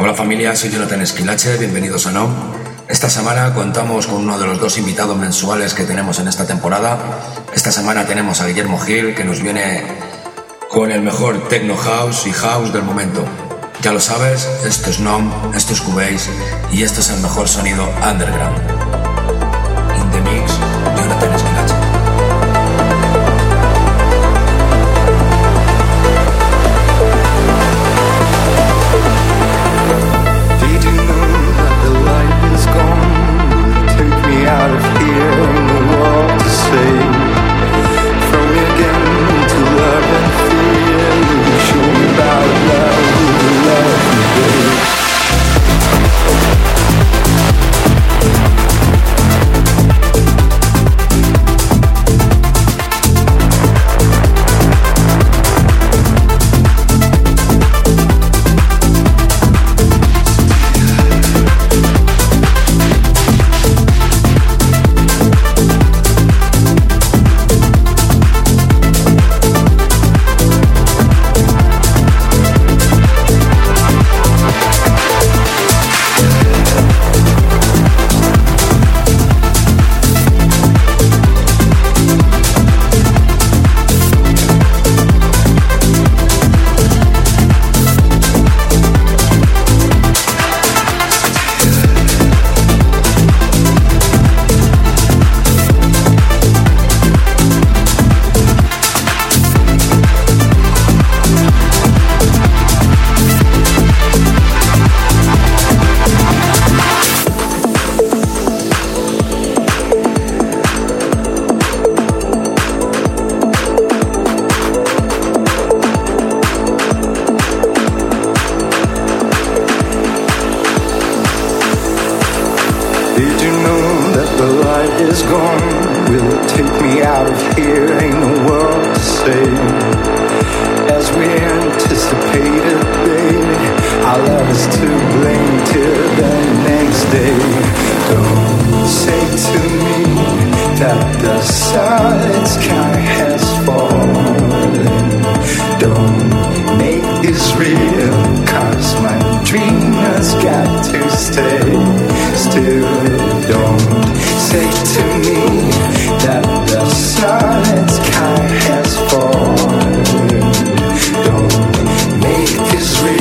Hola familia, soy Jonathan Esquilache, bienvenidos a NOM. Esta semana contamos con uno de los dos invitados mensuales que tenemos en esta temporada. Esta semana tenemos a Guillermo Gil, que nos viene con el mejor techno house y house del momento. Ya lo sabes, esto es NOM, esto es Cubase y esto es el mejor sonido underground. Know that the light is gone? Will it take me out of here? Ain't no world to save. As we anticipated, baby, our love is to blame till the next day. Don't say to me that the silence kind has fallen. Don't make this real, cause my dream has got to stay. Still, don't say to me that the silence kind has fallen. Don't make this real,